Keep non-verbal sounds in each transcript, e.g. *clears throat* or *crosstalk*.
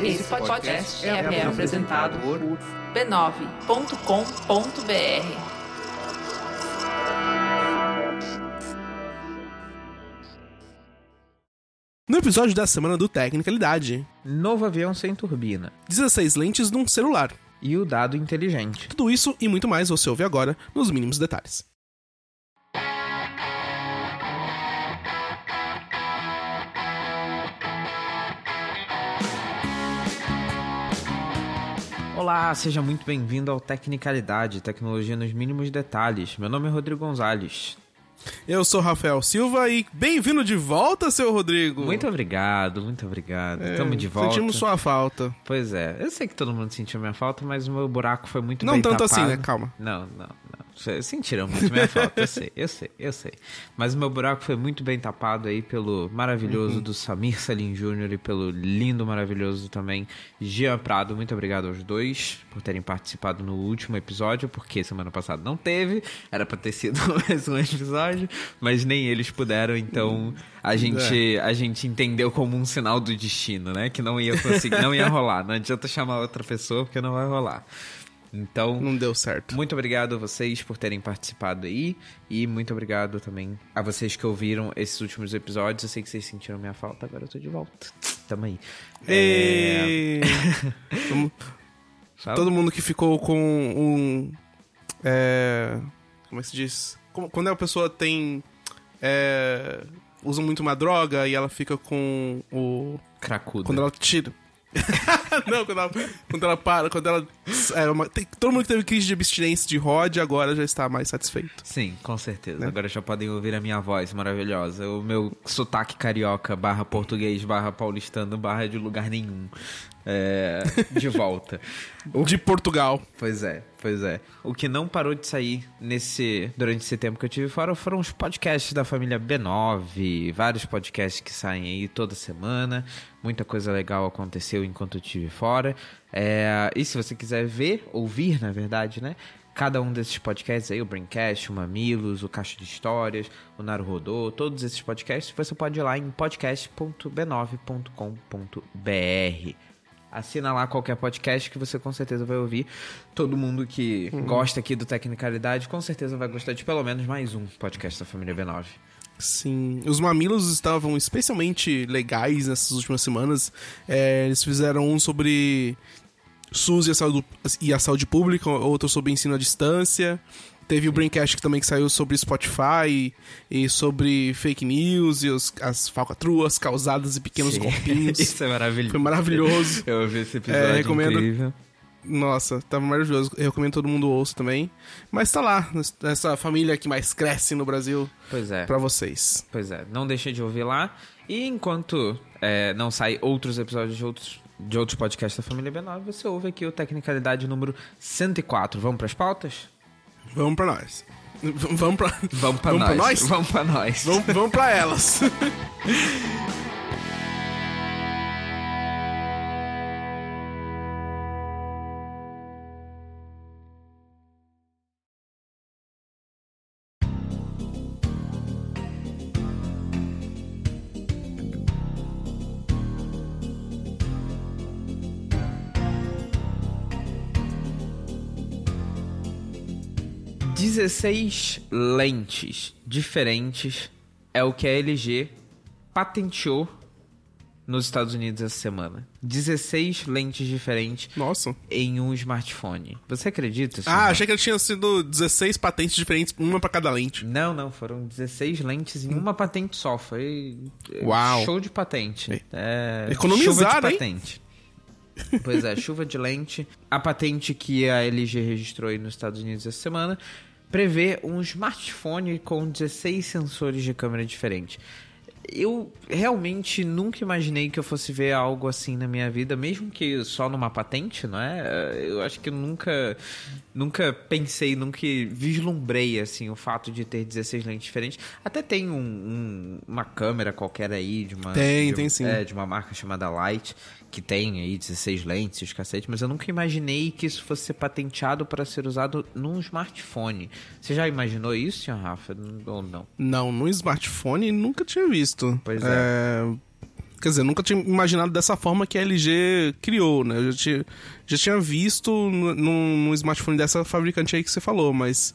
Esse podcast é, apresentado por b9.com.br. No episódio da semana do Tecnicalidade, Novo avião sem turbina. 16 lentes num celular. E o dado inteligente. Tudo isso e muito mais você ouve agora nos mínimos detalhes. Olá, seja muito bem-vindo ao Tecnicalidade, tecnologia nos mínimos detalhes. Meu nome é Rodrigo Gonzalez. Eu sou Rafael Silva e bem-vindo de volta, seu Rodrigo. Muito obrigado, muito obrigado. É, Tamo de volta. Sentimos sua falta. Pois é, eu sei que todo mundo sentiu minha falta, mas o meu buraco foi muito Não bem tanto tapado. assim, né? Calma. Não, não, não. Sentiram muito minha falta, eu sei, eu sei, eu sei. Mas o meu buraco foi muito bem tapado aí pelo maravilhoso do Samir Salim Júnior e pelo lindo, maravilhoso também Jean Prado. Muito obrigado aos dois por terem participado no último episódio, porque semana passada não teve, era pra ter sido *laughs* mais um episódio, mas nem eles puderam, então a gente, a gente entendeu como um sinal do destino, né? Que não ia conseguir, não ia rolar. Não adianta chamar outra pessoa porque não vai rolar. Então, Não deu certo. muito obrigado a vocês por terem participado aí. E muito obrigado também a vocês que ouviram esses últimos episódios. Eu sei que vocês sentiram minha falta, agora eu tô de volta. Tamo aí. É... E... *laughs* Fala. Todo mundo que ficou com um. É... Como é que se diz? Quando a pessoa tem. É... Usa muito uma droga e ela fica com o. Cracuda. Quando ela tira. *laughs* não, quando ela, quando ela para, quando ela. uma- tem- todo mundo que teve crise de abstinência de ROD agora já está mais satisfeito. Sim, com certeza. Né? Agora já podem ouvir a minha voz maravilhosa. O meu sotaque carioca, barra português, barra paulistano, barra de lugar nenhum. É, de *laughs* volta. De Portugal. Pois é, pois é. O que não parou de sair nesse durante esse tempo que eu tive fora foram os podcasts da família B9, vários podcasts que saem aí toda semana. Muita coisa legal aconteceu enquanto eu estive fora. É, e se você quiser ver, ouvir, na verdade, né? Cada um desses podcasts aí, o Braincast, o Mamilos, o Caixa de Histórias, o Naruhodô, todos esses podcasts, você pode ir lá em podcast.b9.com.br. Assina lá qualquer podcast que você com certeza vai ouvir. Todo mundo que gosta aqui do Tecnicalidade com certeza vai gostar de pelo menos mais um podcast da família B9. Sim, os mamilos estavam especialmente legais nessas últimas semanas. É, eles fizeram um sobre SUS e a saúde, e a saúde pública, outro sobre ensino à distância. Teve o Braincast que também que saiu sobre Spotify e sobre fake news e os- as falcatruas causadas e pequenos Sim. golpinhos. *laughs* Isso é maravilhoso. Foi maravilhoso. Eu ouvi esse episódio É, recomendo. incrível. Nossa, tava maravilhoso. Eu recomendo que todo mundo ouça também. Mas tá lá, essa família que mais cresce no Brasil Pois é. pra vocês. Pois é, não deixe de ouvir lá. E enquanto é, não sai outros episódios de outros, de outros podcasts da família B9, você ouve aqui o Tecnicalidade número 104. Vamos pras pautas? Vamos pra nós. V- Vamos pra. Vamos pra Vamos nós. pra nós? Vamos pra nós. Vamos, vamos pra elas. *laughs* Dezesseis lentes diferentes é o que a LG patenteou nos Estados Unidos essa semana. 16 lentes diferentes Nossa. em um smartphone. Você acredita? Ah, Silvio? achei que tinha sido 16 patentes diferentes, uma pra cada lente. Não, não, foram 16 lentes em uma patente só. Foi é, Uau. show de patente. É, Economizar, chuva de hein? patente. Pois é, *laughs* chuva de lente. A patente que a LG registrou aí nos Estados Unidos essa semana prevê um smartphone com 16 sensores de câmera diferentes. Eu realmente nunca imaginei que eu fosse ver algo assim na minha vida, mesmo que só numa patente, não é? Eu acho que eu nunca, nunca pensei, nunca vislumbrei assim o fato de ter 16 lentes diferentes. Até tem um- um- uma câmera qualquer aí de uma Tem, de, tem sim. É, de uma marca chamada Light que tem aí 16 lentes, os cacete, mas eu nunca imaginei que isso fosse ser patenteado para ser usado num smartphone. Você já imaginou isso, senhor Rafa? Ou não? Não, no smartphone nunca tinha visto. Pois é. Quer dizer, eu nunca tinha imaginado dessa forma que a LG criou, né? Eu já tinha, já tinha visto num, num smartphone dessa fabricante aí que você falou, mas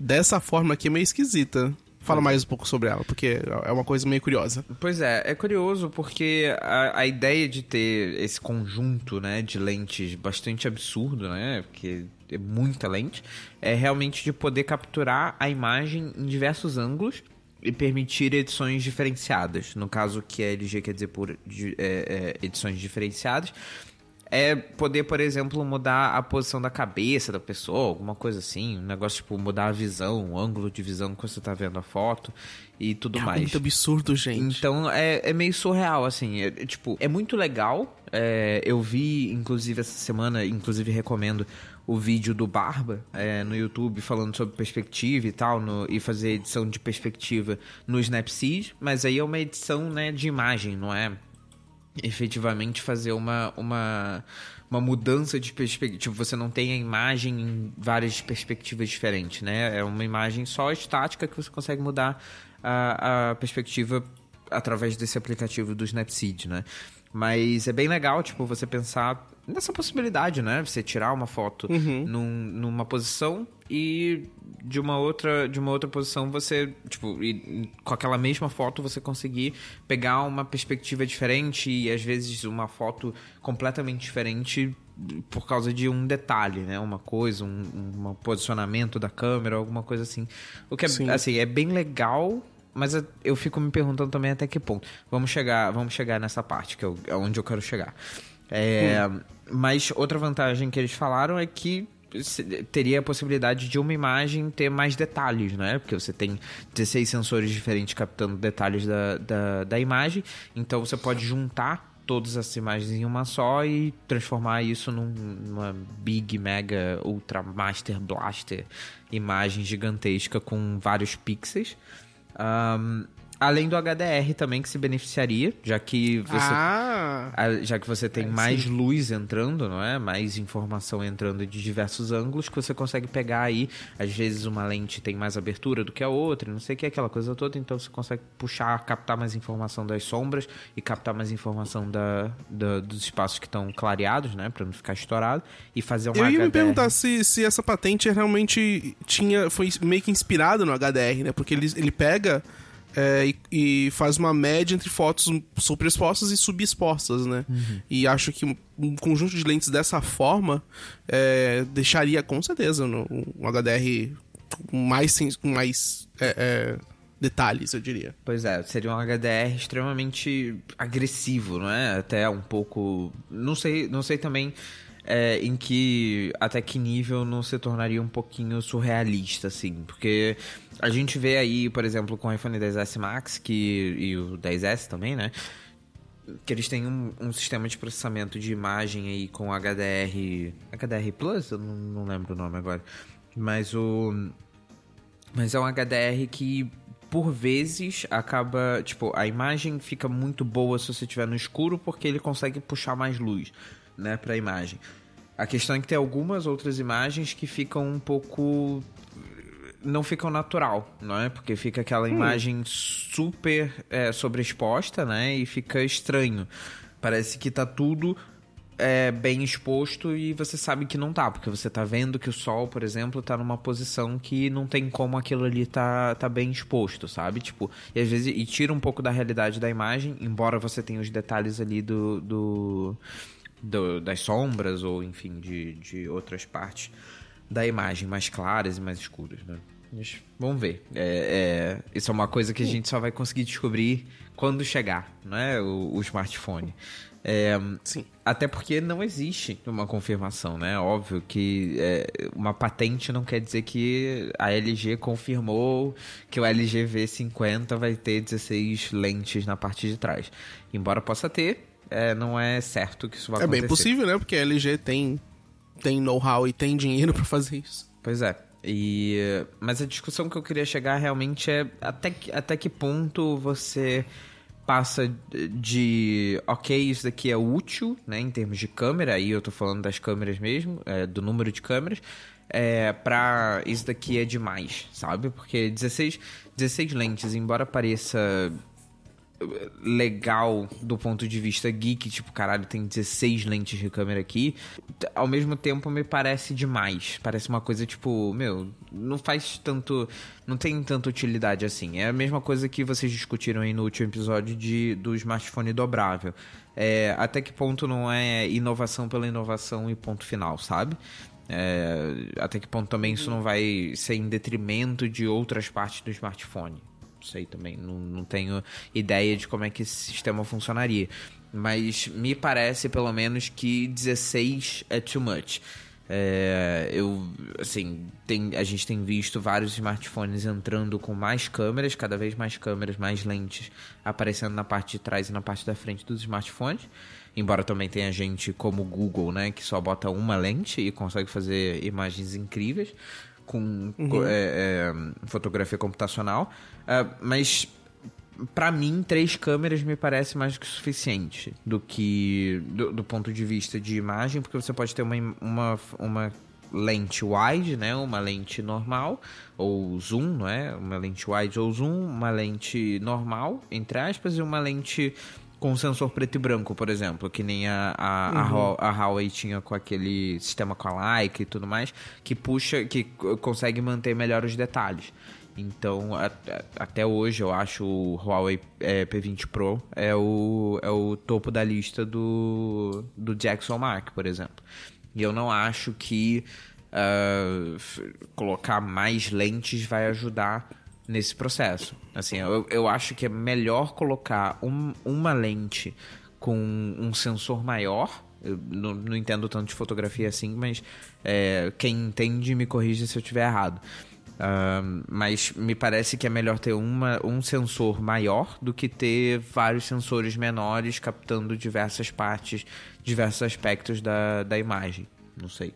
dessa forma aqui é meio esquisita. Fala mais um pouco sobre ela, porque é uma coisa meio curiosa. Pois é, é curioso porque a, a ideia de ter esse conjunto né, de lentes bastante absurdo, né? Porque é muita lente, é realmente de poder capturar a imagem em diversos ângulos e permitir edições diferenciadas. No caso que a LG quer dizer por é, é, edições diferenciadas, é poder, por exemplo, mudar a posição da cabeça da pessoa, alguma coisa assim. Um negócio tipo mudar a visão, o ângulo de visão que você está vendo a foto e tudo é mais. É muito absurdo, gente. Então é, é meio surreal, assim. É, tipo, é muito legal. É, eu vi, inclusive, essa semana, inclusive recomendo o vídeo do Barba é, no YouTube falando sobre perspectiva e tal, no, e fazer edição de perspectiva no Snapseed, mas aí é uma edição né, de imagem, não é efetivamente fazer uma, uma, uma mudança de perspectiva. Tipo, você não tem a imagem em várias perspectivas diferentes, né? É uma imagem só estática que você consegue mudar a, a perspectiva através desse aplicativo do Snapseed, né? Mas é bem legal, tipo, você pensar nessa possibilidade, né? Você tirar uma foto uhum. num, numa posição e de uma outra de uma outra posição você tipo e, com aquela mesma foto você conseguir pegar uma perspectiva diferente e às vezes uma foto completamente diferente por causa de um detalhe, né? Uma coisa, um, um posicionamento da câmera, alguma coisa assim. O que é, Sim. assim, é bem legal, mas eu fico me perguntando também até que ponto. Vamos chegar, vamos chegar nessa parte que é onde eu quero chegar. É, hum. Mas outra vantagem que eles falaram é que teria a possibilidade de uma imagem ter mais detalhes, né? Porque você tem 16 sensores diferentes captando detalhes da, da, da imagem, então você pode juntar todas as imagens em uma só e transformar isso num, numa Big Mega Ultra Master Blaster imagem gigantesca com vários pixels. Um, Além do HDR também que se beneficiaria, já que você ah, já que você tem é, mais sim. luz entrando, não é? Mais informação entrando de diversos ângulos que você consegue pegar aí, às vezes uma lente tem mais abertura do que a outra, não sei o que aquela coisa toda, então você consegue puxar, captar mais informação das sombras e captar mais informação da, da dos espaços que estão clareados, né, para não ficar estourado e fazer uma Eu ia HDR. me perguntar se, se essa patente realmente tinha foi meio que inspirada no HDR, né? Porque ele, ele pega é, e, e, faz uma média entre fotos superexpostas e subexpostas, né? Uhum. E acho que um, um, conjunto de lentes dessa forma é, deixaria com certeza no, um HDR com mais, com mais é, é, detalhes, eu diria. Pois é, seria um HDR extremamente agressivo, não é? Até um pouco. Não sei, não sei também é, em que até que nível não se tornaria um pouquinho surrealista, assim, porque a gente vê aí, por exemplo, com o iPhone 10s Max que, e o 10s também, né? Que eles têm um, um sistema de processamento de imagem aí com HDR. HDR Plus? Eu não, não lembro o nome agora. Mas o. Mas é um HDR que por vezes acaba, tipo, a imagem fica muito boa se você estiver no escuro porque ele consegue puxar mais luz né, para a imagem. A questão é que tem algumas outras imagens que ficam um pouco não ficam natural, não é? Porque fica aquela hum. imagem super é, sobreexposta, né? E fica estranho. Parece que tá tudo é, bem exposto e você sabe que não tá, porque você tá vendo que o sol, por exemplo, tá numa posição que não tem como aquilo ali tá, tá bem exposto, sabe? Tipo, e às vezes e tira um pouco da realidade da imagem, embora você tenha os detalhes ali do, do do, das sombras ou, enfim, de, de outras partes da imagem mais claras e mais escuras, né? Mas vamos ver. É, é, isso é uma coisa que a gente só vai conseguir descobrir quando chegar, né? O, o smartphone. É, Sim. Até porque não existe uma confirmação, né? Óbvio que é, uma patente não quer dizer que a LG confirmou que o LG V50 vai ter 16 lentes na parte de trás. Embora possa ter, é, não é certo que isso vai é acontecer. É bem possível, né? Porque a LG tem, tem know-how e tem dinheiro para fazer isso. Pois é. E, mas a discussão que eu queria chegar realmente é até que, até que ponto você passa de ok, isso daqui é útil, né, em termos de câmera, aí eu tô falando das câmeras mesmo, é, do número de câmeras, é, pra isso daqui é demais, sabe? Porque 16, 16 lentes, embora pareça legal do ponto de vista geek, tipo, caralho, tem 16 lentes de câmera aqui. Ao mesmo tempo me parece demais. Parece uma coisa tipo, meu, não faz tanto, não tem tanta utilidade assim. É a mesma coisa que vocês discutiram aí no último episódio de do smartphone dobrável. É, até que ponto não é inovação pela inovação e ponto final, sabe? É, até que ponto também isso não vai ser em detrimento de outras partes do smartphone sei também, não, não tenho ideia de como é que esse sistema funcionaria. Mas me parece, pelo menos, que 16 é too much. É, eu, assim, tem, a gente tem visto vários smartphones entrando com mais câmeras, cada vez mais câmeras, mais lentes aparecendo na parte de trás e na parte da frente dos smartphones. Embora também tenha gente como o Google, né, que só bota uma lente e consegue fazer imagens incríveis com uhum. é, é, fotografia computacional. Uh, mas para mim, três câmeras me parece mais do que suficiente do que do, do, ponto de vista de imagem, porque você pode ter uma, uma, uma lente wide, né, uma lente normal ou zoom, não é, uma lente wide ou zoom, uma lente normal entre aspas e uma lente com sensor preto e branco, por exemplo, que nem a, a, uhum. a, Huawei tinha com aquele sistema com a Leica e tudo mais, que puxa, que consegue manter melhor os detalhes. Então, a, até hoje, eu acho o Huawei é, P20 Pro é o, é o topo da lista do, do Jackson Mark, por exemplo. E eu não acho que uh, colocar mais lentes vai ajudar nesse processo. Assim, eu, eu acho que é melhor colocar um, uma lente com um sensor maior. Eu não, não entendo tanto de fotografia assim, mas é, quem entende me corrija se eu estiver errado. Uh, mas me parece que é melhor ter uma, um sensor maior do que ter vários sensores menores captando diversas partes, diversos aspectos da, da imagem. Não sei.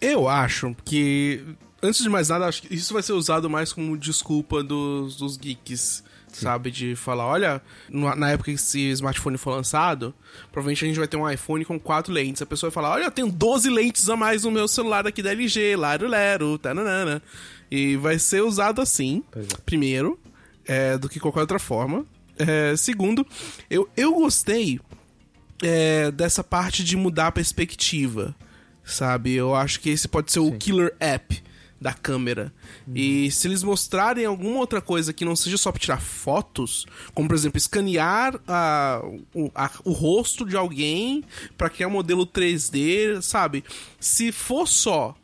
Eu acho que antes de mais nada, acho que isso vai ser usado mais como desculpa dos, dos geeks. Sim. Sabe? De falar, olha, na época que esse smartphone for lançado, provavelmente a gente vai ter um iPhone com quatro lentes. A pessoa vai falar, olha, eu tenho 12 lentes a mais no meu celular aqui da LG, laro lero, tananana. E vai ser usado assim, é. primeiro, é, do que qualquer outra forma. É, segundo, eu, eu gostei é, dessa parte de mudar a perspectiva, sabe? Eu acho que esse pode ser Sim. o killer app da câmera. E se eles mostrarem alguma outra coisa que não seja só para tirar fotos, como por exemplo escanear a, o, a, o rosto de alguém para criar um modelo 3D, sabe? Se for só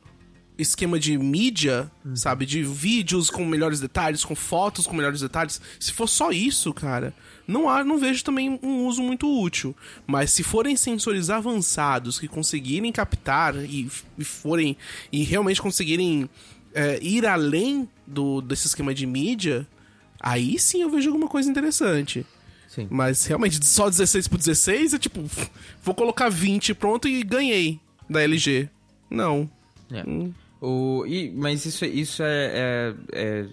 esquema de mídia, uhum. sabe? De vídeos com melhores detalhes, com fotos com melhores detalhes. Se for só isso, cara, não há, não vejo também um uso muito útil. Mas se forem sensores avançados que conseguirem captar e, e forem e realmente conseguirem é, ir além do desse esquema de mídia, aí sim eu vejo alguma coisa interessante. Sim. Mas realmente só 16 por 16 é tipo, vou colocar 20 pronto e ganhei da LG. Não. É. Hum. O, e, mas isso, isso é, é, é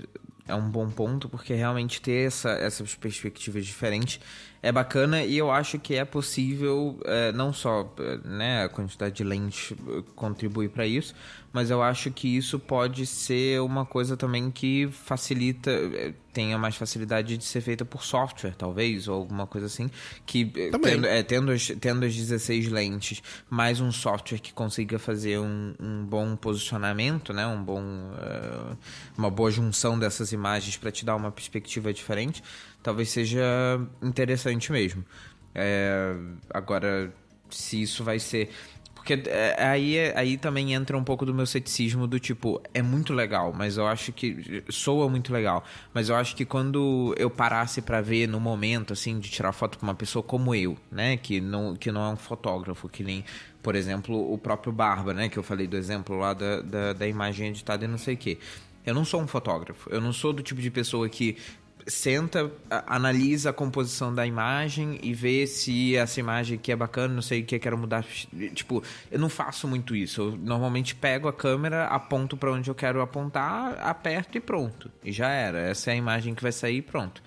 é um bom ponto, porque realmente ter essa, essas perspectivas diferentes é bacana e eu acho que é possível, é, não só né, a quantidade de lentes contribui para isso, mas eu acho que isso pode ser uma coisa também que facilita, eh, tenha mais facilidade de ser feita por software, talvez, ou alguma coisa assim, que tendo, é, tendo, as, tendo as 16 lentes, mais um software que consiga fazer um, um bom posicionamento, né, um bom, uh, uma boa junção dessas imagens para te dar uma perspectiva diferente, talvez seja interessante mesmo. É, agora, se isso vai ser porque é, aí, aí também entra um pouco do meu ceticismo do tipo, é muito legal, mas eu acho que soa muito legal, mas eu acho que quando eu parasse para ver no momento assim de tirar foto com uma pessoa como eu, né, que não que não é um fotógrafo, que nem, por exemplo, o próprio Barba, né, que eu falei do exemplo lá da, da, da imagem editada e não sei o que. Eu não sou um fotógrafo. Eu não sou do tipo de pessoa que senta, analisa a composição da imagem e vê se essa imagem aqui é bacana, não sei o que eu quero mudar. Tipo, eu não faço muito isso. Eu normalmente pego a câmera, aponto para onde eu quero apontar, aperto e pronto. E já era. Essa é a imagem que vai sair pronto.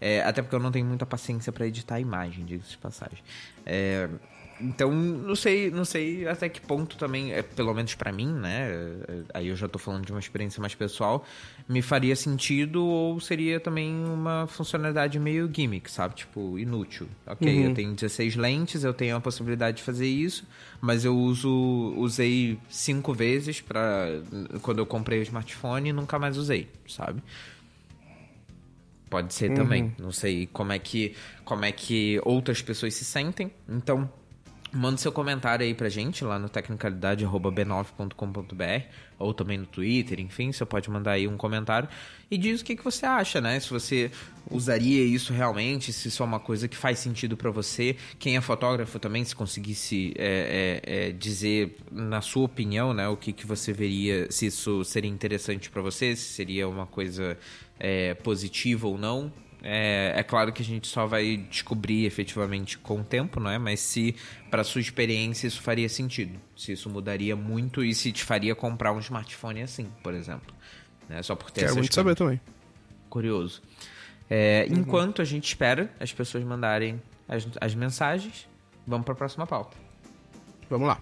É, até porque eu não tenho muita paciência para editar a imagem, diga-se de passagem. É, então, não sei, não sei até que ponto também, é, pelo menos para mim, né? Aí eu já tô falando de uma experiência mais pessoal, me faria sentido ou seria também uma funcionalidade meio gimmick, sabe? Tipo, inútil. Ok, Uhum. eu tenho 16 lentes, eu tenho a possibilidade de fazer isso, mas eu uso, usei cinco vezes para quando eu comprei o smartphone e nunca mais usei, sabe? Pode ser também. Não sei como é que como é que outras pessoas se sentem. Então, manda seu comentário aí pra gente lá no tecnicalidade@b9.com.br ou também no Twitter, enfim, você pode mandar aí um comentário e diz o que, que você acha, né? Se você usaria isso realmente, se isso é uma coisa que faz sentido pra você. Quem é fotógrafo também, se conseguisse é, é, é, dizer, na sua opinião, né, o que, que você veria, se isso seria interessante pra você, se seria uma coisa é, positiva ou não. É, é claro que a gente só vai descobrir efetivamente com o tempo, não é? Mas se para sua experiência isso faria sentido, se isso mudaria muito e se te faria comprar um smartphone assim, por exemplo, né? Só por ter Quero muito saber também. Curioso. É, Enquanto a gente espera as pessoas mandarem as, as mensagens, vamos para a próxima pauta. Vamos lá.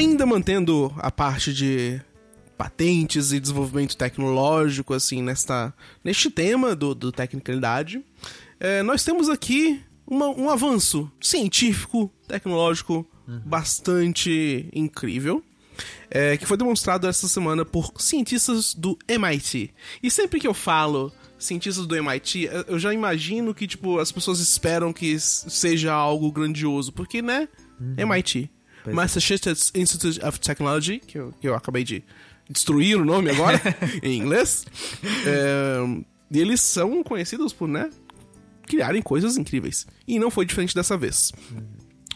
Ainda mantendo a parte de patentes e desenvolvimento tecnológico, assim, nesta, neste tema do, do Tecnicalidade, é, nós temos aqui uma- um avanço científico, tecnológico bastante incrível, é, que foi demonstrado essa semana por cientistas do MIT. E sempre que eu falo cientistas do MIT, eu- eu já imagino que, tipo, as pessoas esperam que seja algo grandioso, porque, né, MIT. Pois é. Massachusetts Institute of Technology, que eu, que eu acabei de destruir o nome agora, *laughs* em inglês. É, eles são conhecidos por, né, criarem coisas incríveis. E não foi diferente dessa vez.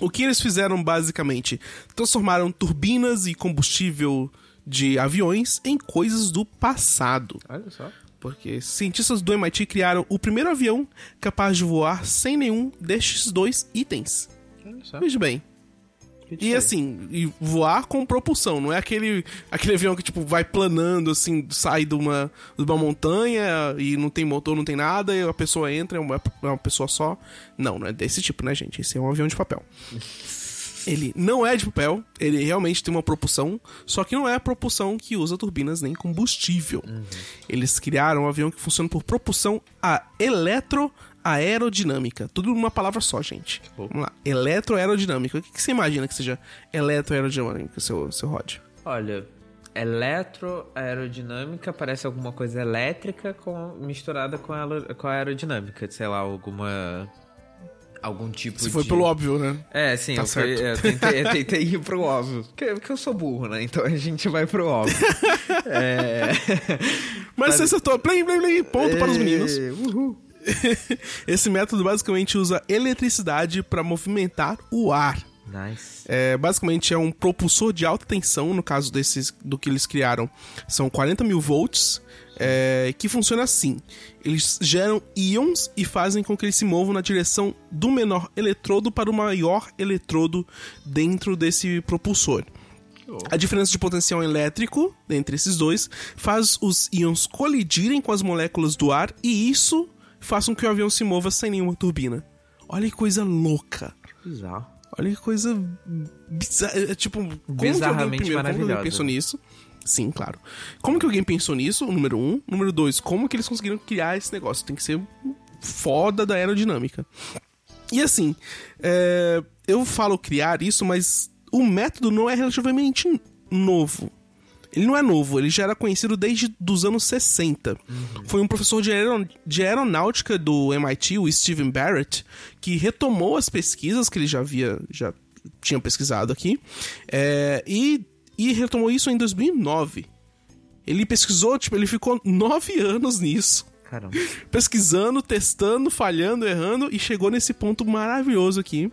O que eles fizeram basicamente? Transformaram turbinas e combustível de aviões em coisas do passado. Olha só. Porque cientistas do MIT criaram o primeiro avião capaz de voar sem nenhum destes dois itens. Olha só. Veja bem. E assim, e voar com propulsão, não é aquele, aquele avião que tipo vai planando assim, sai de uma, de uma montanha e não tem motor, não tem nada, e a pessoa entra, é uma, é uma pessoa só. Não, não é desse tipo, né, gente? Esse é um avião de papel. Ele não é de papel, ele realmente tem uma propulsão, só que não é a propulsão que usa turbinas nem combustível. Eles criaram um avião que funciona por propulsão a eletroaerodinâmica. Tudo numa palavra só, gente. Vamos lá. Eletroaerodinâmica. O que, que você imagina que seja eletroaerodinâmica, seu, seu Rod? Olha, eletroaerodinâmica parece alguma coisa elétrica com, misturada com, aero- com aerodinâmica, sei lá, alguma. Algum tipo Você de. foi pelo óbvio, né? É, sim, Tá eu, fui- certo. eu tentei, eu tentei ir pro óbvio. Porque, porque eu sou burro, né? Então a gente vai pro óbvio. *laughs* é... Mas você acertou. Play, play, play. Ponto para os meninos. É, Uhul. *laughs* Esse método basicamente usa eletricidade para movimentar o ar. Nice. É, basicamente é um propulsor de alta tensão, no caso desses do que eles criaram, são 40 mil volts, é, que funciona assim. Eles geram íons e fazem com que eles se movam na direção do menor eletrodo para o maior eletrodo dentro desse propulsor. A diferença de potencial elétrico entre esses dois faz os íons colidirem com as moléculas do ar e isso faz com que o avião se mova sem nenhuma turbina. Olha que coisa louca. Bizarro. Olha que coisa bizarra. é, Tipo, como que alguém, primeiro, como alguém pensou nisso? Sim, claro. Como que alguém pensou nisso? Número um. Número dois, como que eles conseguiram criar esse negócio? Tem que ser foda da aerodinâmica. E assim, é, eu falo criar isso, mas o método não é relativamente novo. Ele não é novo, ele já era conhecido desde os anos 60. Foi um professor de, aeron- de aeronáutica do MIT, o Stephen Barrett, que retomou as pesquisas que ele já havia, já tinha pesquisado aqui, é, e, e retomou isso em 2009. Ele pesquisou, tipo, ele ficou nove anos nisso Caramba. *laughs* pesquisando, testando, falhando, errando e chegou nesse ponto maravilhoso aqui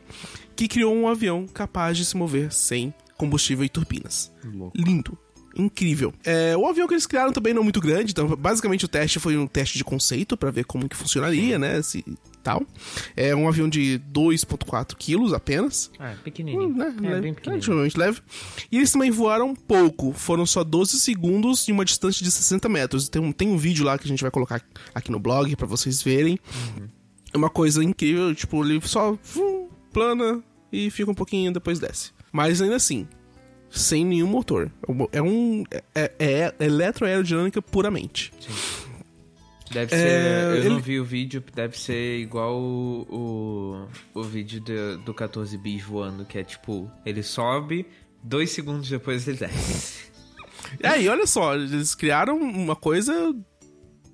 que criou um avião capaz de se mover sem combustível e turbinas. Louco. Lindo. Incrível. É, o avião que eles criaram também não é muito grande, então basicamente o teste foi um teste de conceito pra ver como que funcionaria, né? Se tal. É um avião de 2,4 quilos apenas. Ah, pequenininho. Hum, né? É, leve, bem pequenininho. leve. E eles também voaram pouco. Foram só 12 segundos em uma distância de 60 metros. Tem um, tem um vídeo lá que a gente vai colocar aqui no blog pra vocês verem. É uma coisa incrível. Tipo, ele só vum, plana e fica um pouquinho depois desce. Mas ainda assim, sem nenhum motor. É um. É, é eletroaerodinâmica puramente. Deve É, ser. eu não ele- vi o vídeo, deve ser igual o, o, o vídeo do, do 14 bis voando, que é tipo, ele sobe, dois segundos depois ele desce. E aí, olha só, eles criaram uma coisa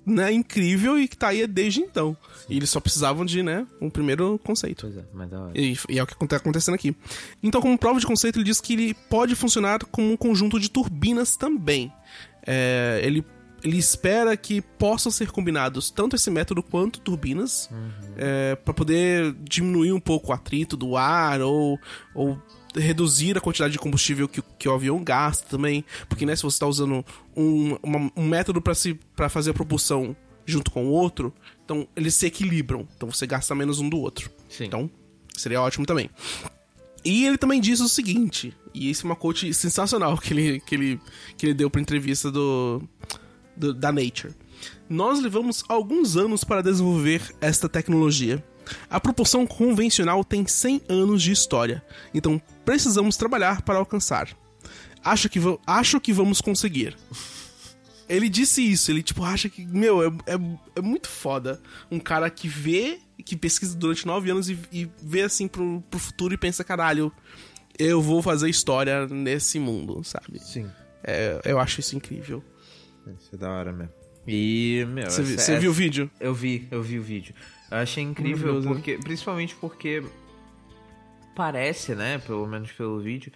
né, incrível e que tá aí desde então. E eles só precisavam de, né, um primeiro conceito. Pois é, mas da hora. E, e é o que está acontecendo aqui. Então, como prova de conceito, ele diz que ele pode funcionar como um conjunto de turbinas também. É, ele, ele espera que possam ser combinados tanto esse método quanto turbinas para poder diminuir um pouco o atrito do ar ou, ou reduzir a quantidade de combustível que, que o avião gasta também. Porque né, se você está usando um, uma- um método para fazer a propulsão junto com o outro, então eles se equilibram. Então você gasta menos um do outro. Sim. Então, seria ótimo também. E ele também diz o seguinte, e esse é uma quote sensacional que ele, que ele, que ele deu pra entrevista do, do- da Nature. Nós levamos alguns anos para desenvolver esta tecnologia. A propulsão convencional tem 100 anos de história, então precisamos trabalhar para alcançar. Acho que, acho que vamos conseguir. Ele disse isso, ele tipo acha que, meu, é, é, é muito foda um cara que vê, que pesquisa durante nove anos e, e vê assim pro, pro futuro e pensa, caralho, eu vou fazer história nesse mundo, sabe? Sim. É, eu acho isso incrível. Isso é da hora mesmo. E, meu. Você você viu o vídeo? Eu vi, eu vi o vídeo. Eu achei incrível, né? porque, principalmente porque parece, né, pelo menos pelo vídeo,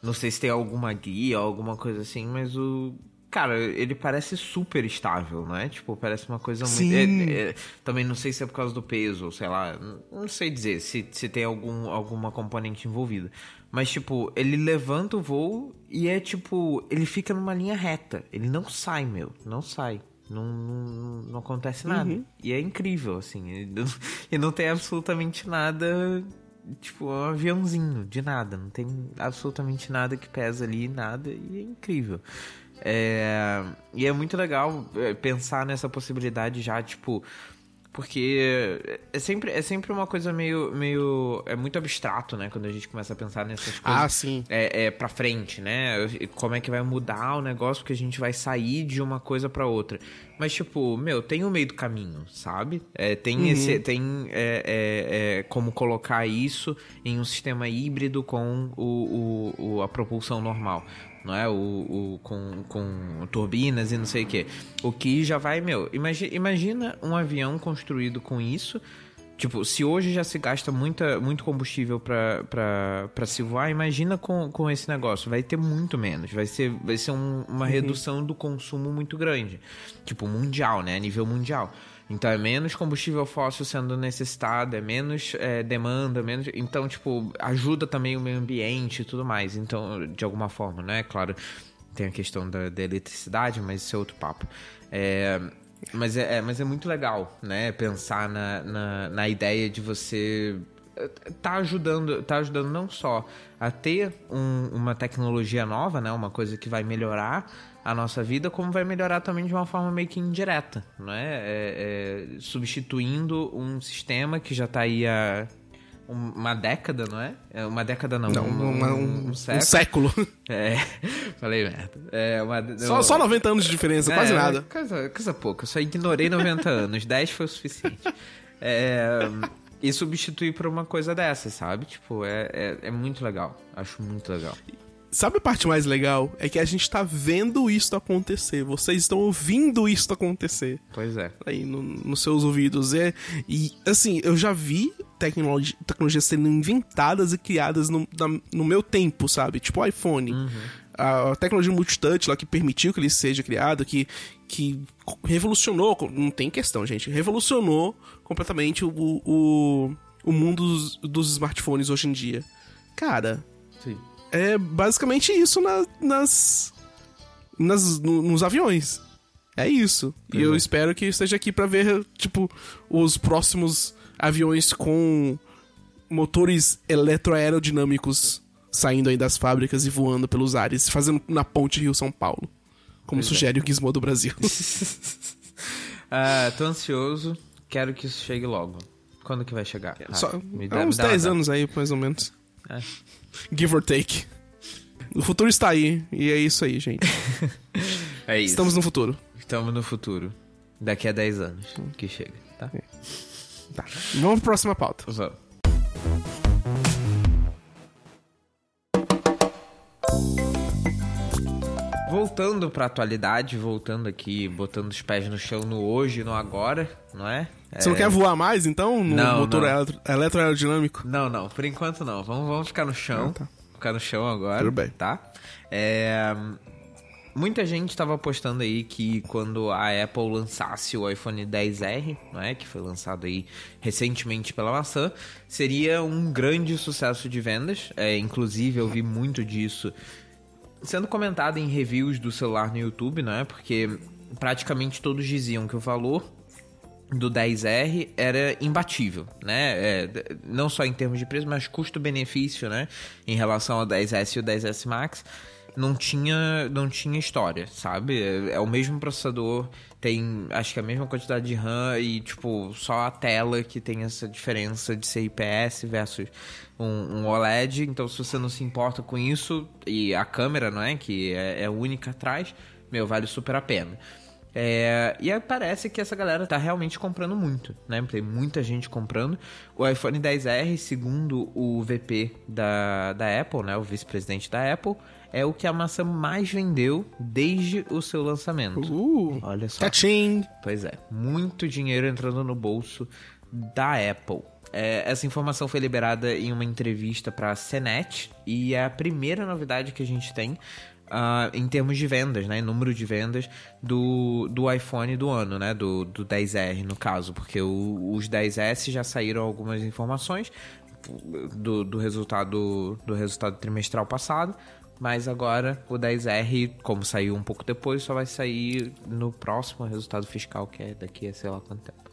não sei se tem alguma guia ou alguma coisa assim, mas o cara, ele parece super estável, né? Tipo, parece uma coisa muito Sim. é- é- também não sei se é por causa do peso, ou sei lá, não sei dizer se, se tem algum alguma componente envolvida. Mas tipo, ele levanta o voo e é tipo, ele fica numa linha reta, ele não sai, meu, não sai. Não, não, não acontece nada. E é incrível, assim. E não, *laughs* e não tem absolutamente nada. Tipo, um aviãozinho, de nada. Não tem absolutamente nada que pesa ali, nada. E é incrível. É, e é muito legal é, pensar nessa possibilidade já, tipo. Porque é sempre, é sempre uma coisa meio, meio. É muito abstrato, né? Quando a gente começa a pensar nessas coisas Ah, sim. é, é pra frente, né? Como é que vai mudar o negócio, porque a gente vai sair de uma coisa pra outra. Mas, tipo, meu, tem o meio do caminho, sabe? É, tem esse, tem é, é, é, como colocar isso em um sistema híbrido com o, o, o- a propulsão normal. Não é? O, o, com, com turbinas e não sei o que. O que já vai, meu. Imagina, imagina um avião construído com isso. Tipo, se hoje já se gasta muita, muito combustível pra se voar, imagina com, com esse negócio. Vai ter muito menos. Vai ser, vai ser um- uma redução do consumo muito grande. Tipo, mundial, né? A nível mundial. Então é menos combustível fóssil sendo necessitado, é menos é, demanda, menos. Então, tipo, ajuda também o meio ambiente e tudo mais. Então, de alguma forma, né? Claro, tem a questão da, da eletricidade, mas isso é outro papo. É, mas, é, é- mas é muito legal, né? Pensar na, na, na ideia de você eh, tá ajudando, tá ajudando não só a ter um- uma tecnologia nova, né? Uma coisa que vai melhorar a nossa vida, como vai melhorar também de uma forma meio que indireta, não é? É- é substituindo um sistema que já tá aí há um- uma década, não é? É Uma década não, Não, um, uma- um, um, um século. século. *laughs* É, falei merda. É uma, só, só 90 anos de diferença, quase é, nada. Coisa, coisa pouca. Eu só ignorei 90 anos. 10 foi o suficiente. É, e substituir por uma coisa dessa, sabe? Tipo, é, é, é muito legal. Acho muito legal. Sabe a parte mais legal? É que a gente tá vendo isso acontecer. Vocês estão ouvindo isso acontecer. Pois é. aí no- nos seus ouvidos. É, e, assim, eu já vi tecnologi tecnologias sendo inventadas e criadas no, na- no meu tempo, sabe? Tipo o iPhone. A, a tecnologia multitouch lá que permitiu que ele seja criado, que, que revolucionou, não tem questão, gente, revolucionou completamente o, o, o mundo dos, dos smartphones hoje em dia. Cara, Sim. É basicamente isso na- nas, nas no- nos aviões. É isso. E eu é. espero que eu esteja aqui pra ver, tipo, os próximos aviões com motores eletroaerodinâmicos saindo aí das fábricas e voando pelos ares, fazendo na ponte Rio-São Paulo. Como Pois é. sugere o Gizmo do Brasil. *laughs* Ah, tô ansioso, quero que isso chegue logo. Quando que vai chegar? Ah, Só, me há uns me 10 uma anos aí, mais ou menos. É. Give or take. O futuro está aí, e é isso aí, gente. *laughs* É isso. Estamos no futuro. Estamos no futuro. Daqui a 10 anos que chega, tá? Tá. Vamos pra próxima pauta. Vamos. Voltando pra atualidade, voltando aqui, botando os pés no chão no hoje e no agora, não é? Você não quer voar mais, então? No Não, motor não. eletro- eletroaerodinâmico? Não, não, por enquanto não. Vamos, vamos ficar no chão. Ah, tá. Ficar no chão agora. Tudo bem. Tá? É, Muita gente estava apostando aí que quando a Apple lançasse o iPhone 10R, não é, que foi lançado aí recentemente pela maçã, seria um grande sucesso de vendas. É, inclusive eu vi muito disso sendo comentado em reviews do celular no YouTube, não é? Porque praticamente todos diziam que o valor do 10R era imbatível, né? É, não só em termos de preço, mas custo-benefício, né? Em relação ao 10S e o 10S Max, não tinha, não tinha história, sabe? É, é o mesmo processador, tem acho que a mesma quantidade de RAM e, tipo, só a tela que tem essa diferença de ser IPS versus um, um OLED. Então, se você não se importa com isso, e a câmera, não é? Que é, é única atrás, meu, vale super a pena. É, e parece que essa galera tá realmente comprando muito, né? Tem muita gente comprando. O iPhone 10R, segundo o VP da, da Apple, né? O vice-presidente da Apple, é o que a maçã mais vendeu desde o seu lançamento. Uh, Olha só. Tchim. Pois é, muito dinheiro entrando no bolso da Apple. É, essa informação foi liberada em uma entrevista para a CNET e é a primeira novidade que a gente tem ah, em termos de vendas, né? Número de vendas do, do iPhone do ano, né? Do, do 10R, no caso, porque o- os 10S já saíram algumas informações do, do resultado do resultado trimestral passado. Mas agora o 10R, como saiu um pouco depois, só vai sair no próximo resultado fiscal, que é daqui a sei lá quanto tempo.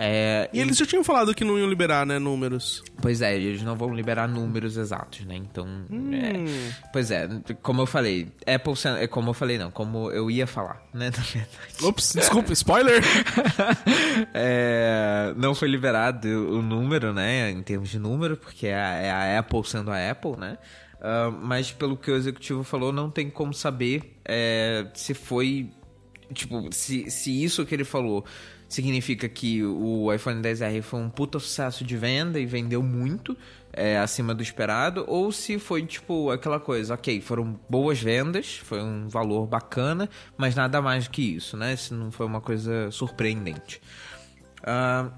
É, E eles já tinham falado que não iam liberar, né, números. Pois é, eles não vão liberar números exatos, né? Então, Hum. é, pois é, como eu falei, Apple, é como eu falei não, como eu ia falar, né? *laughs* Na verdade. Ops, desculpa, spoiler. *laughs* É, não foi liberado o número, né? Em termos de número, porque é a, é a Apple sendo a Apple, né? Ah, mas pelo que o executivo falou, não tem como saber é, se foi. Tipo, se, se isso que ele falou significa que o iPhone 10R foi um puta sucesso de venda e vendeu muito é, acima do esperado, ou se foi tipo aquela coisa, ok, foram boas vendas, foi um valor bacana, mas nada mais que isso, né? Se não foi uma coisa surpreendente. Ah,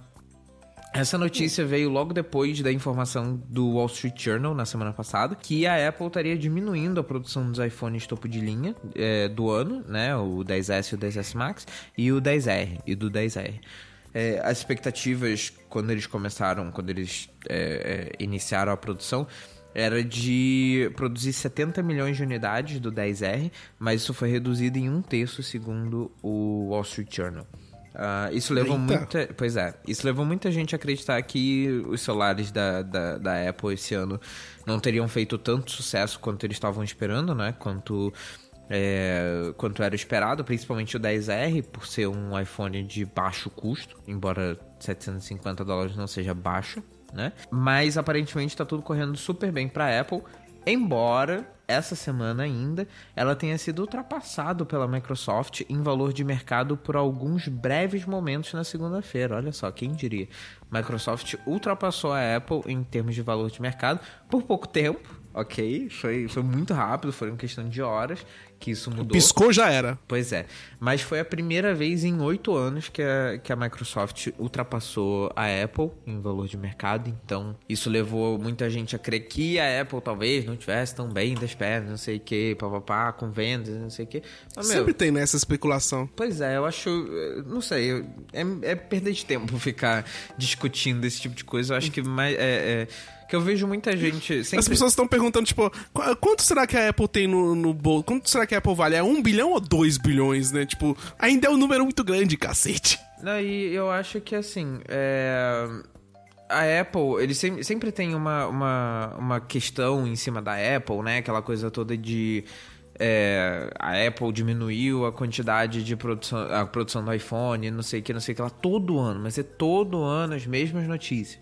essa notícia veio logo depois da informação do Wall Street Journal na semana passada que a Apple estaria diminuindo a produção dos iPhones topo de linha é, do ano, né? O 10S e o 10S Max e o 10R e do 10R. É, as expectativas quando eles começaram, quando eles é, é, iniciaram a produção, era de produzir 70 milhões de unidades do 10R, mas isso foi reduzido em um terço, segundo o Wall Street Journal. Ah, isso levou Eita. muita. Pois é, isso levou muita gente a acreditar que os celulares da, da, da Apple esse ano não teriam feito tanto sucesso quanto eles estavam esperando, né? Quanto, é, quanto era esperado, principalmente o 10R, por ser um iPhone de baixo custo, embora 750 dólares não seja baixo, né? Mas aparentemente tá tudo correndo super bem pra Apple, embora essa semana ainda ela tenha sido ultrapassado pela Microsoft em valor de mercado por alguns breves momentos na segunda-feira. Olha só, quem diria? Microsoft ultrapassou a Apple em termos de valor de mercado por pouco tempo, ok? Foi, foi muito rápido, foi uma questão de horas que isso mudou. Piscou, já era. Pois é, mas foi a primeira vez em oito anos que a, que a Microsoft ultrapassou a Apple em valor de mercado, então isso levou muita gente a crer que a Apple talvez não tivesse tão bem das pernas, não sei o que, papapá, com vendas, não sei o que. Meu, Sempre tem nessa especulação. Pois é, eu acho. eh, Não sei, é, é perder de tempo *laughs* ficar discutindo esse tipo de coisa. Eu acho que mais. É, é, que eu vejo muita gente. Sempre... As pessoas estão perguntando, tipo, qu- quanto será que a Apple tem no, no bolso? Quanto será que a Apple vale? É 1 bilhão ou 2 bilhões, né? Tipo, ainda é um número muito grande, cacete. Não, e eu acho que assim, é... a Apple, ele sempre, sempre tem uma, uma, uma questão em cima da Apple, né? Aquela coisa toda de. é, a Apple diminuiu a quantidade de produção, a produção do iPhone, não sei o que, não sei o que lá, todo ano, mas é todo ano as mesmas notícias.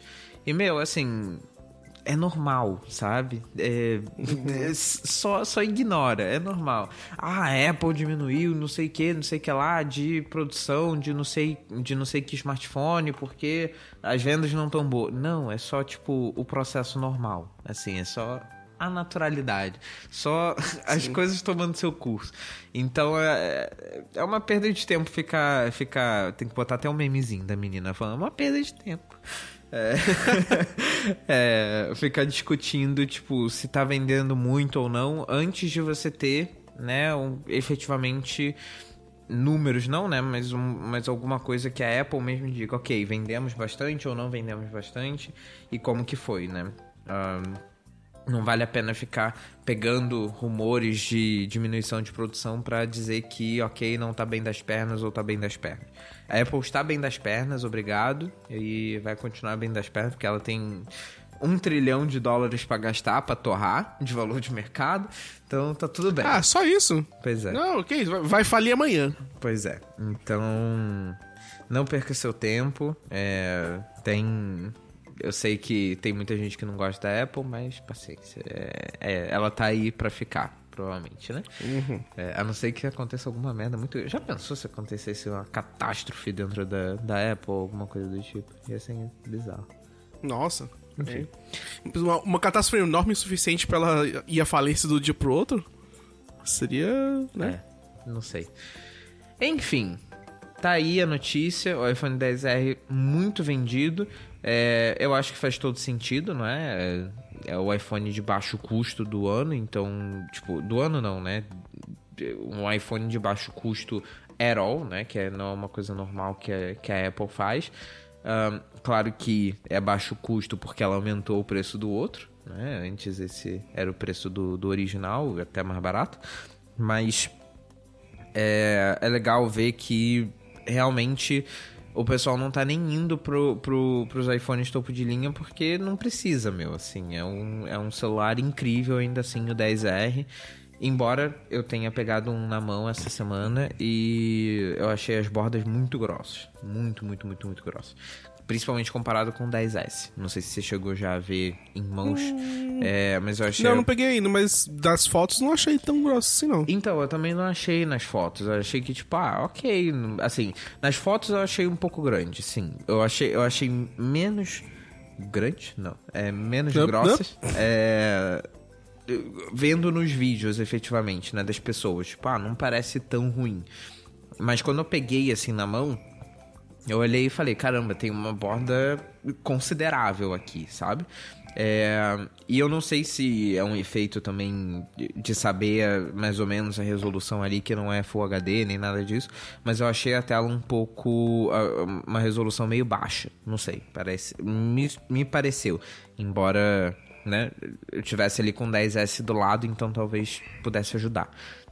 E, meu, assim, é normal, sabe? É, é, só, só ignora, é normal. Ah, a Apple diminuiu não sei o que, não sei o que lá, de produção de não sei, de não sei que smartphone, porque as vendas não estão boas. Não, é só, tipo, o processo normal. Assim, é só a naturalidade. Só *laughs* as coisas tomando seu curso. Então é, é uma perda de tempo ficar, ficar. Tem que botar até um memezinho da menina falando, é uma perda de tempo. É, *laughs* é, ficar discutindo, tipo, se tá vendendo muito ou não, antes de você ter, né, um, efetivamente números, não, né, mas, um, mas alguma coisa que a Apple mesmo diga, ok, vendemos bastante ou não vendemos bastante, e como que foi, né. Um, não vale a pena ficar pegando rumores de diminuição de produção para dizer que, ok, não tá bem das pernas ou tá bem das pernas. A Apple está bem das pernas, obrigado, e vai continuar bem das pernas, porque ela tem um trilhão de dólares para gastar, para torrar de valor de mercado, então tá tudo bem. Ah, só isso? Pois é. Não, ok, vai, falir amanhã. Pois é. Então, não perca seu tempo. É, tem. Eu sei que tem muita gente que não gosta da Apple, mas paciência. É, é, ela tá aí pra ficar, provavelmente, né? É, a não ser que aconteça alguma merda muito. Já pensou se acontecesse uma catástrofe dentro da, da Apple ou alguma coisa do tipo? Ia ser bizarro. Nossa. Enfim. É. Uma, uma catástrofe enorme o suficiente pra ela ir à falência do dia pro outro? Seria, né? É, não sei. Enfim, tá aí a notícia, o iPhone 10R muito vendido. É, eu acho que faz todo sentido, não é? é? É o iPhone de baixo custo do ano, então, tipo, do ano não, né? Um iPhone de baixo custo at all, né? Que é, não é uma coisa normal que a, que a Apple faz. Ahn, claro que é baixo custo porque ela aumentou o preço do outro, né? Antes esse era o preço do, do original, até mais barato. Mas é, é legal ver que realmente o pessoal não tá nem indo pro, pro, pros iPhones topo de linha porque não precisa, meu. Assim, é um, é um celular incrível ainda assim, o 10R. Embora eu tenha pegado um na mão essa semana e eu achei as bordas muito grossas. Muito, muito, muito, muito grossas. Principalmente comparado com o 10S. Não sei se você chegou já a ver em mãos, é, mas eu achei. Não, não peguei ainda, mas das fotos não achei tão grosso assim, não. Então, eu também não achei nas fotos. Eu achei que, tipo, ah, ok. Assim, nas fotos eu achei um pouco grande, sim. Eu achei, eu achei menos. Grande? Não. É menos Não, grossas. É. Vendo nos vídeos, efetivamente, né, das pessoas. Tipo, ah, não parece tão ruim. Mas quando eu peguei assim na mão, eu olhei e falei, caramba, tem uma borda considerável aqui, sabe? É, e eu não sei se é um efeito também de- saber mais ou menos a resolução ali, que não é Full HD nem nada disso, mas eu achei a tela um pouco. uma resolução meio baixa, não sei, parece. Me, me pareceu. Embora né, eu tivesse ali com 10S do lado, então talvez pudesse ajudar.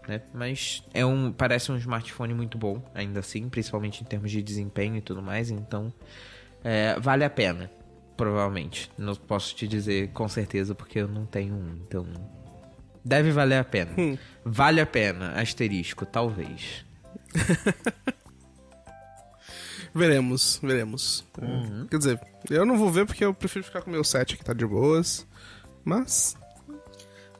Né? Mas é um, parece um smartphone muito bom, ainda assim, principalmente em termos de desempenho e tudo mais, então é, vale a pena, provavelmente. Não posso te dizer com certeza porque eu não tenho um, então deve valer a pena. Vale a pena, asterisco, talvez. *laughs* Veremos, veremos. Uhum. Quer dizer, eu não vou ver porque eu prefiro ficar com o meu set que tá de boas. Mas,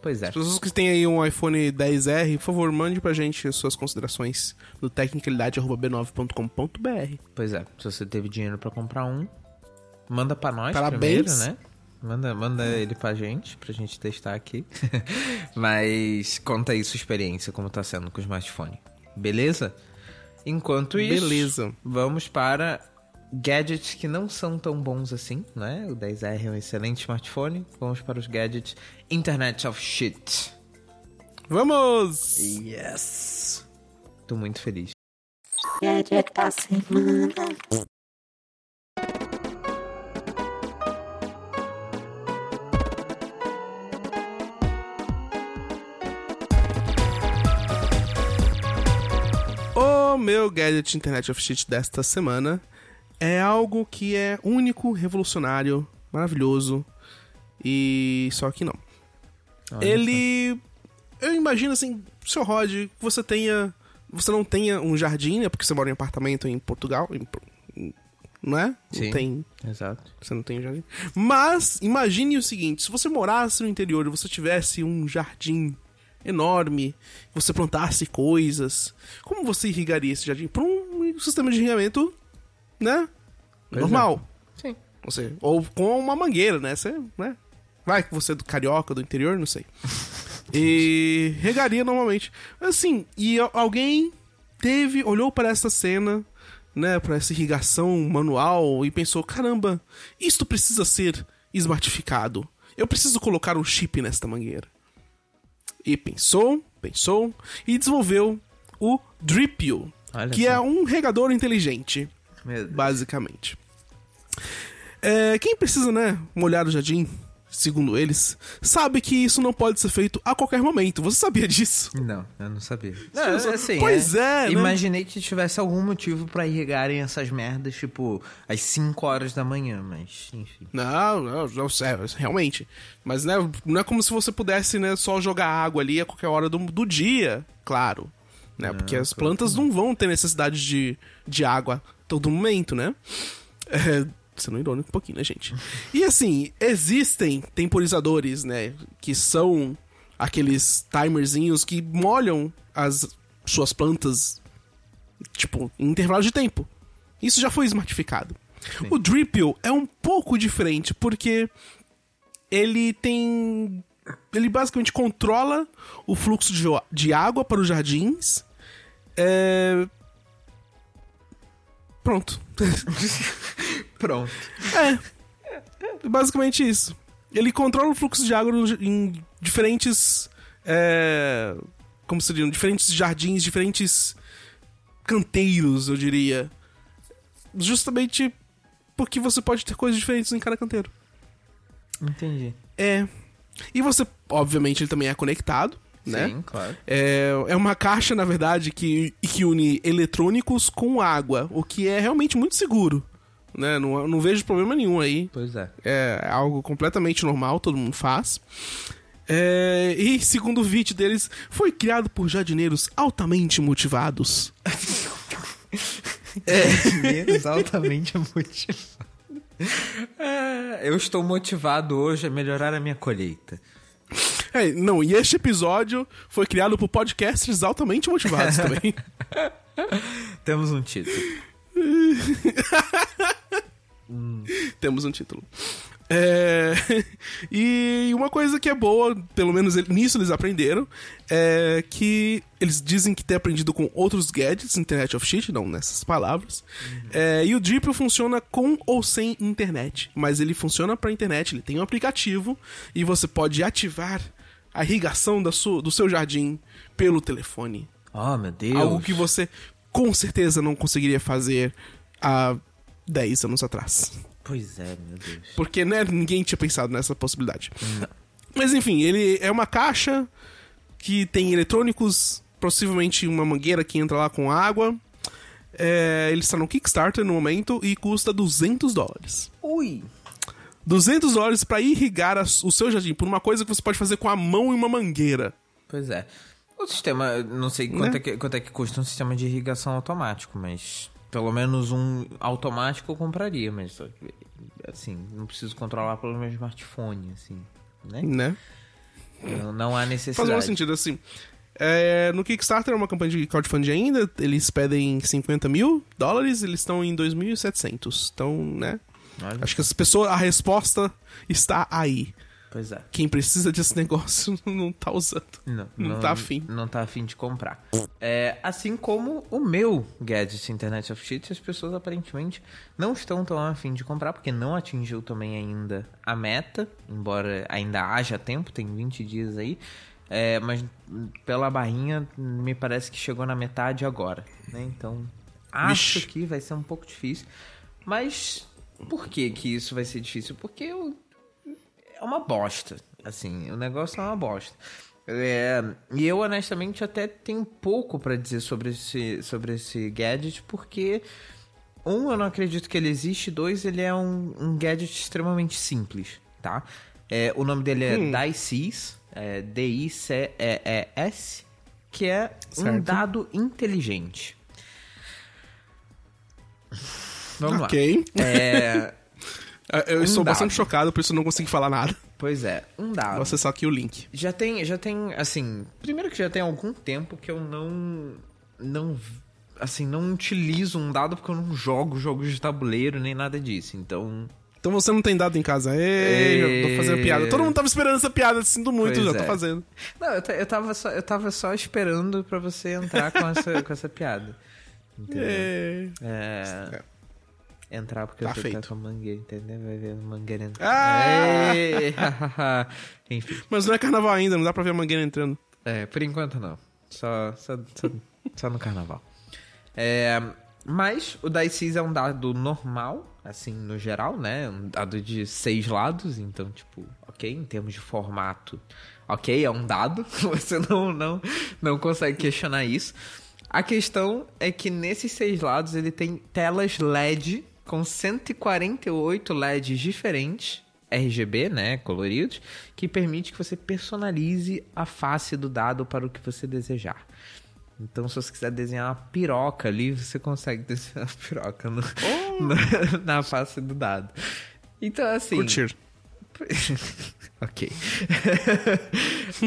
Pois é. as pessoas que têm aí um iPhone 10R, por favor, mande pra gente as suas considerações no tecnicalidade.b9.com.br. Pois é, se você teve dinheiro pra comprar um, manda pra nós Parabéns. primeiro, né? Manda, manda ele pra gente, pra gente testar aqui. *laughs* Mas conta aí sua experiência, como tá sendo com o smartphone. Beleza? Enquanto isso, Beleza. vamos para gadgets que não são tão bons assim, né? O 10R é um excelente smartphone. Vamos para os gadgets Internet of Shit. Vamos! Yes! Tô muito feliz. Gadget da semana. O meu gadget Internet of Shit desta semana é algo que é único, revolucionário, maravilhoso e só que não. Olha Ele eu imagino assim, seu Rod, que você tenha você não tenha um jardim, né? Porque você mora em apartamento em Portugal, em, não é? Sim. Não tem. Exato. você não tem um jardim. Mas, imagine o seguinte: se você morasse no interior e você tivesse um jardim enorme, você plantasse coisas, como você irrigaria esse jardim? Por um sistema de irrigamento, né? Pois Normal. Sim. Você, ou com uma mangueira, né? Você, né? Vai que você é do carioca, do interior, não sei. E *laughs* regaria normalmente. Assim, e alguém teve, olhou para essa cena, né, para essa irrigação manual e pensou: caramba, isto precisa ser smartificado. Eu preciso colocar um chip nesta mangueira. E pensou, pensou e desenvolveu o Dripio, Olha que só. é um regador inteligente. Basicamente. É, quem precisa, né, molhar o jardim, segundo eles, sabe que isso não pode ser feito a qualquer momento. Você sabia disso? Não, eu não sabia. Não, assim, pois é, né? Imaginei que tivesse algum motivo pra irrigarem essas merdas, tipo, às 5 horas da manhã, mas, enfim. Não, não, não sei, realmente. Mas, né, não é como se você pudesse, né, só jogar água ali a qualquer hora do, do dia, claro. Né, porque as plantas não vão ter necessidade de, de água todo momento, né? É, sendo irônico um pouquinho, né, gente? E assim, existem temporizadores, né? Que são aqueles timerzinhos que molham as suas plantas, tipo, em intervalo de tempo. Isso já foi smartificado. O Dripio é um pouco diferente, porque ele tem. Ele basicamente controla o fluxo de, de água para os jardins. É. Pronto. *laughs* Pronto. É. Basicamente isso. Ele controla o fluxo de água em diferentes. É, como seriam? Diferentes jardins, diferentes canteiros, eu diria. Justamente porque você pode ter coisas diferentes em cada canteiro. Entendi. É. E você, obviamente, ele também é conectado, né? Sim, claro. É, é uma caixa, na verdade, que, que une eletrônicos com água, o que é realmente muito seguro. Né? Não, não vejo problema nenhum aí. Pois é. É algo completamente normal, todo mundo faz. É, e segundo o vídeo deles, foi criado por jardineiros altamente motivados. *laughs* Menos altamente motivado. É, eu estou motivado hoje a melhorar a minha colheita. É, não, e este episódio foi criado por podcasters altamente motivados também. *laughs* Temos um título. *laughs* Temos um título. É, *laughs* e uma coisa que é boa, pelo menos nisso eles aprenderam, é que eles dizem que tem aprendido com outros gadgets, Internet of Shit, não nessas palavras. É, e o Dripio funciona com ou sem internet, mas ele funciona para internet, ele tem um aplicativo e você pode ativar a irrigação da sua, do seu jardim pelo telefone. Oh, meu Deus. Algo que você com certeza não conseguiria fazer há 10 anos atrás. Pois é, meu Deus. Porque, né, ninguém tinha pensado nessa possibilidade. Mas enfim, ele é uma caixa que tem eletrônicos, possivelmente uma mangueira que entra lá com água. É, ele está no Kickstarter no momento e custa 200 dólares. Ui. 200 dólares para irrigar o seu jardim por uma coisa que você pode fazer com a mão e uma mangueira. Pois é. O sistema, não sei quanto, Né? é que, quanto é que custa um sistema de irrigação automático, mas pelo menos um automático eu compraria, mas assim, não preciso controlar pelo meu smartphone, assim, né? Né? Não, não há Faz necessidade. um sentido assim. É, no Kickstarter é uma campanha de crowdfunding ainda. Eles pedem 50 mil dólares, eles estão em 2.700. Então, né? Acho que as pessoas, a resposta está aí. Pois é. Quem precisa desse negócio *laughs* não tá usando. Não, Não tá afim. Não tá afim de comprar. É, assim como o meu gadget Internet of Shit, as pessoas aparentemente não estão tão afim de comprar, porque não atingiu também ainda a meta, embora ainda haja tempo, tem 20 dias aí. É, mas pela barrinha, me parece que chegou na metade agora, né? Então, acho Vixe. que vai ser um pouco difícil. Mas por que que isso vai ser difícil? Porque eu é uma bosta. Assim, o negócio é uma bosta. É, e eu, honestamente, até tenho pouco pra dizer sobre esse, sobre esse gadget, porque um, eu não acredito que ele existe. Dois, ele é um, um gadget extremamente simples, tá? É, o nome dele é Hum. DICES, é D-I-C-E-E-S, que é um Certo. dado inteligente. Vamos ok. lá. É, *laughs* Eu estou bastante chocado, por isso eu não consigo falar nada. pois é, um dado. Vou acessar aqui o link. Já tem, já tem, assim, primeiro que já tem algum tempo que eu não, não, assim, não utilizo um dado porque eu não jogo jogos de tabuleiro nem nada disso. Então, Então você não tem dado em casa. Ei, já tô fazendo É. piada. Todo mundo tava esperando essa piada, sinto muito, Pois já é. tô fazendo. não, eu, eu tava só, eu tava só esperando pra você entrar com essa, com essa piada. *laughs* Entendeu? É. É, entrar porque Tá eu tô feito. com a mangueira, entendeu? Vai ver a mangueira entrar. Ah! *laughs* Enfim. Mas não é carnaval ainda, não dá pra ver a mangueira entrando. É, por enquanto não. Só, só, só, só no carnaval. É, mas o Dices é um dado normal, assim, no geral, né? Um dado de seis lados, então, tipo, ok, em termos de formato, ok, é um dado. *laughs* Você não, não, não consegue questionar isso. A questão é que nesses seis lados ele tem telas LED com 148 LEDs diferentes RGB, né, coloridos, que permite que você personalize a face do dado para o que você desejar. Então, se você quiser desenhar uma piroca ali, você consegue desenhar uma piroca no- *laughs* na, na face do dado. Então, assim. Curtir. *laughs* ok. *laughs*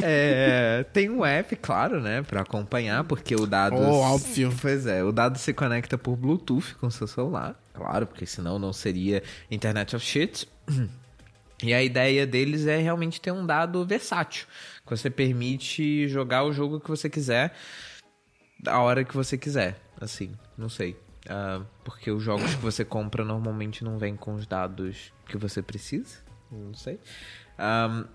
É, tem um app, claro, né, para acompanhar, porque o dado. Oh, óbvio. Pois é, o dado se conecta por Bluetooth com seu celular, claro, porque senão não seria Internet of Shit. *clears throat* E a ideia deles é realmente ter um dado versátil, que você permite jogar o jogo que você quiser, a hora que você quiser, assim, não sei. Ah, porque os jogos que você compra normalmente não vêm com os dados que você precisa, não sei. Ahm,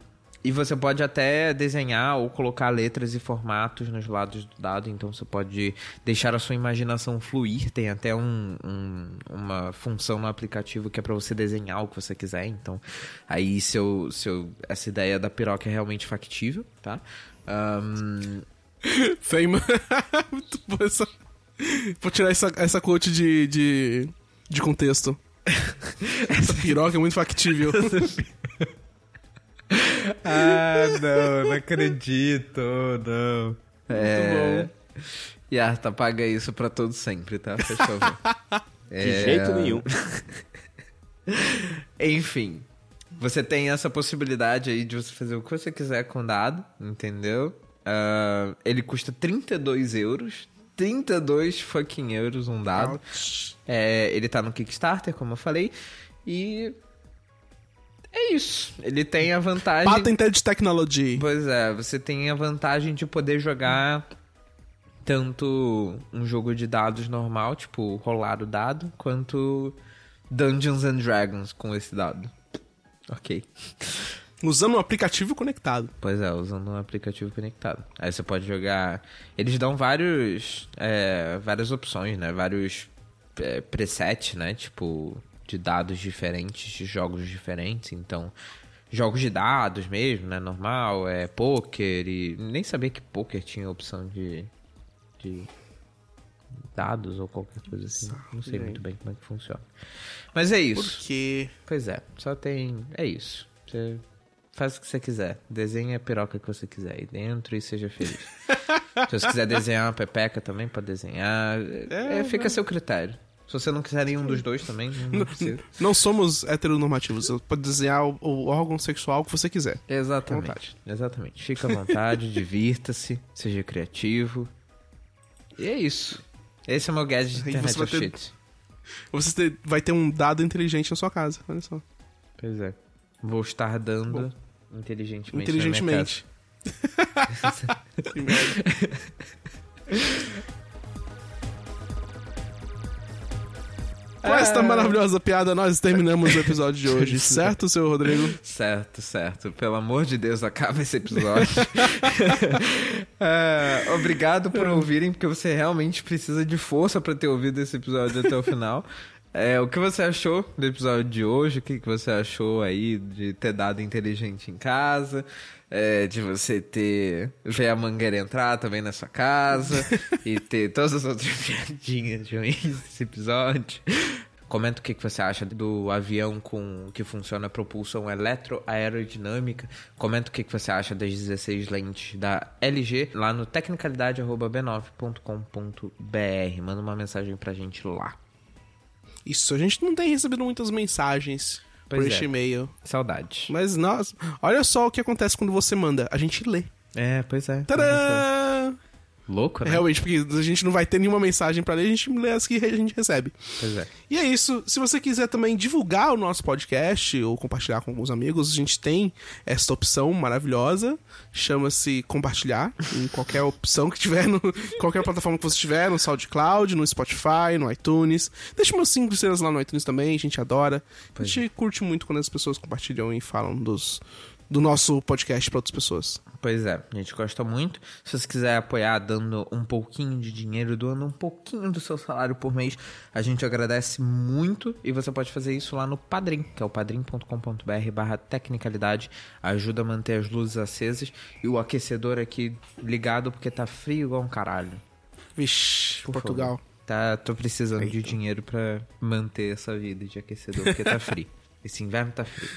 e você pode até desenhar ou colocar letras e formatos nos lados do dado, então você pode deixar a sua imaginação fluir. Tem até um- um- uma função no aplicativo que é para você desenhar o que você quiser. Então, aí seu, seu, essa ideia da piroca é realmente factível, tá? *laughs* *laughs* Boa essa. Vou tirar essa, essa quote de, de, de contexto. *laughs* essa piroca é muito factível. *laughs* Ah, não, não acredito, não. É. Yarta, paga isso pra todos sempre, tá? Por favor. *laughs* De É, jeito nenhum. Enfim, você tem essa possibilidade aí de você fazer o que você quiser com o dado, entendeu? Ah, ele custa 32 euros. 32 fucking euros um dado. É, ele tá no Kickstarter, como eu falei. E. É isso. Ele tem a vantagem. Patented Technology. Pois é, você tem a vantagem de poder jogar tanto um jogo de dados normal, tipo rolar o dado, quanto Dungeons and Dragons com esse dado. Ok. Usando um aplicativo conectado. Pois é, usando um aplicativo conectado. Aí você pode jogar. Eles dão vários. é, várias opções, né? Vários é, presets, né? Tipo, de dados diferentes, de jogos diferentes. Então, jogos de dados mesmo, né? Normal, é poker e. Nem sabia que poker tinha opção de. de dados ou qualquer coisa assim. Não sei muito bem como é que funciona. Mas é isso. Porque. Pois é, só tem. É isso. Você faz o que você quiser. Desenha a piroca que você quiser aí dentro e seja feliz. *laughs* Se você quiser desenhar uma pepeca também, pode desenhar. É, fica a seu critério. Se você não quiser nenhum dos dois também, não precisa. Não somos heteronormativos. Você pode desenhar o, o órgão sexual que você quiser. Exatamente. Exatamente. Fica à vontade, *laughs* divirta-se, seja criativo. E é isso. Esse é o meu gadget de internet você vai of ter- shit. Você vai ter um dado inteligente na sua casa. Olha só. Pois é. Vou estar dando inteligentemente. Inteligentemente. Que *laughs* merda. Com esta maravilhosa piada, nós terminamos o episódio de *laughs* hoje, certo, seu Rodrigo? Certo, certo. Pelo amor de Deus, acaba esse episódio. *laughs* É, obrigado por ouvirem, porque você realmente precisa de força pra ter ouvido esse episódio até o final. É, o que você achou do episódio de hoje? O que, que você achou aí de ter dado inteligente em casa? É, de você ter. ver a mangueira entrar também na sua casa *laughs* e ter todas as outras *laughs* piadinhas ruins desse episódio. Comenta o que, que você acha do avião com que funciona a propulsão eletroaerodinâmica. Comenta o que, que você acha das 16 lentes da LG lá no tecnicalidade.b9.com.br. Manda uma mensagem pra gente lá. Isso, a gente não tem recebido muitas mensagens Pois por é. este e-mail. Saudade. Mas, nossa, olha só o que acontece quando você manda. A gente lê. É, pois é. Tadã! Louco, né? Realmente, porque a gente não vai ter nenhuma mensagem pra ler, a gente lê as que a gente recebe. Pois é. E é isso. Se você quiser também divulgar o nosso podcast ou compartilhar com alguns amigos, a gente tem esta opção maravilhosa. Chama-se compartilhar em qualquer opção que tiver, no, *laughs* qualquer plataforma que você tiver, no SoundCloud, no Spotify, no iTunes. Deixa meus 5 estrelas lá no iTunes também, a gente adora. A gente curte muito quando as pessoas compartilham e falam dos, do nosso podcast pra outras pessoas. Pois é, a gente gosta muito. Se você quiser apoiar dando um pouquinho de dinheiro, doando um pouquinho do seu salário por mês, a gente agradece muito. E você pode fazer isso lá no Padrim, que é o padrim.com.br barra tecnicalidade. Ajuda a manter as luzes acesas e o aquecedor aqui ligado porque tá frio igual um caralho. Vixe, Por Portugal. favor. Tá, tô precisando de dinheiro pra manter essa vida de aquecedor, porque tá frio. *laughs* Esse inverno tá frio.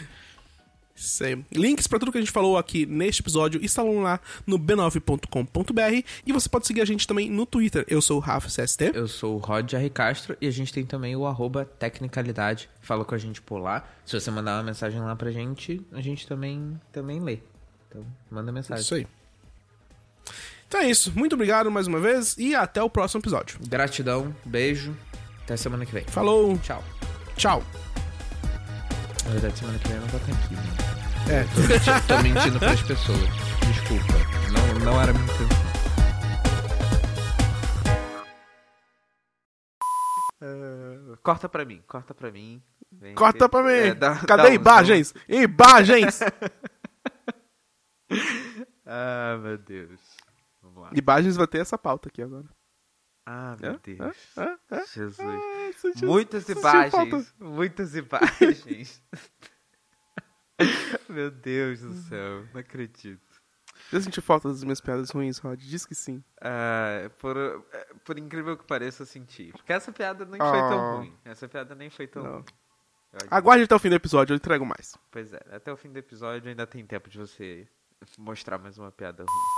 Aí. Links pra tudo que a gente falou aqui neste episódio estão lá no b9.com.br e você pode seguir a gente também no Twitter. Eu sou o Rafa CST. Eu sou o Rod R. Castro e a gente tem também o arroba Tecnicalidade. Fala com a gente por lá. Se você mandar uma mensagem lá pra gente, a gente também, também lê. Então, manda mensagem. Isso aí. Então é isso. Muito obrigado mais uma vez e até o próximo episódio. Gratidão, beijo. Até semana que vem. Falou. Tchau. Tchau. Na verdade, semana que vem eu não vou estar aqui. Né? É. Tô, menti- tô mentindo pras pessoas. Desculpa. Não, não era minha intenção. corta pra mim, corta pra mim. Vem Corta aqui. pra mim. É, dá- Cadê dá um imagens? Imagens! *laughs* Ah, meu Deus. Vamos lá. imagens vai ter essa pauta aqui agora. Ah, meu? Deus. Jesus. Ah, senti- Muitas imagens. Muitas imagens. *laughs* *laughs* Meu Deus do céu, não acredito. Eu senti falta das minhas piadas ruins, Rod. Diz que sim. Ah, por, eh, por incrível que pareça, eu senti. Porque essa piada nem foi tão Ah. ruim. Essa piada nem foi tão Não. ruim. Aguarde até o fim do episódio, eu entrego mais. Pois é, até o fim do episódio ainda tem tempo de você mostrar mais uma piada ruim.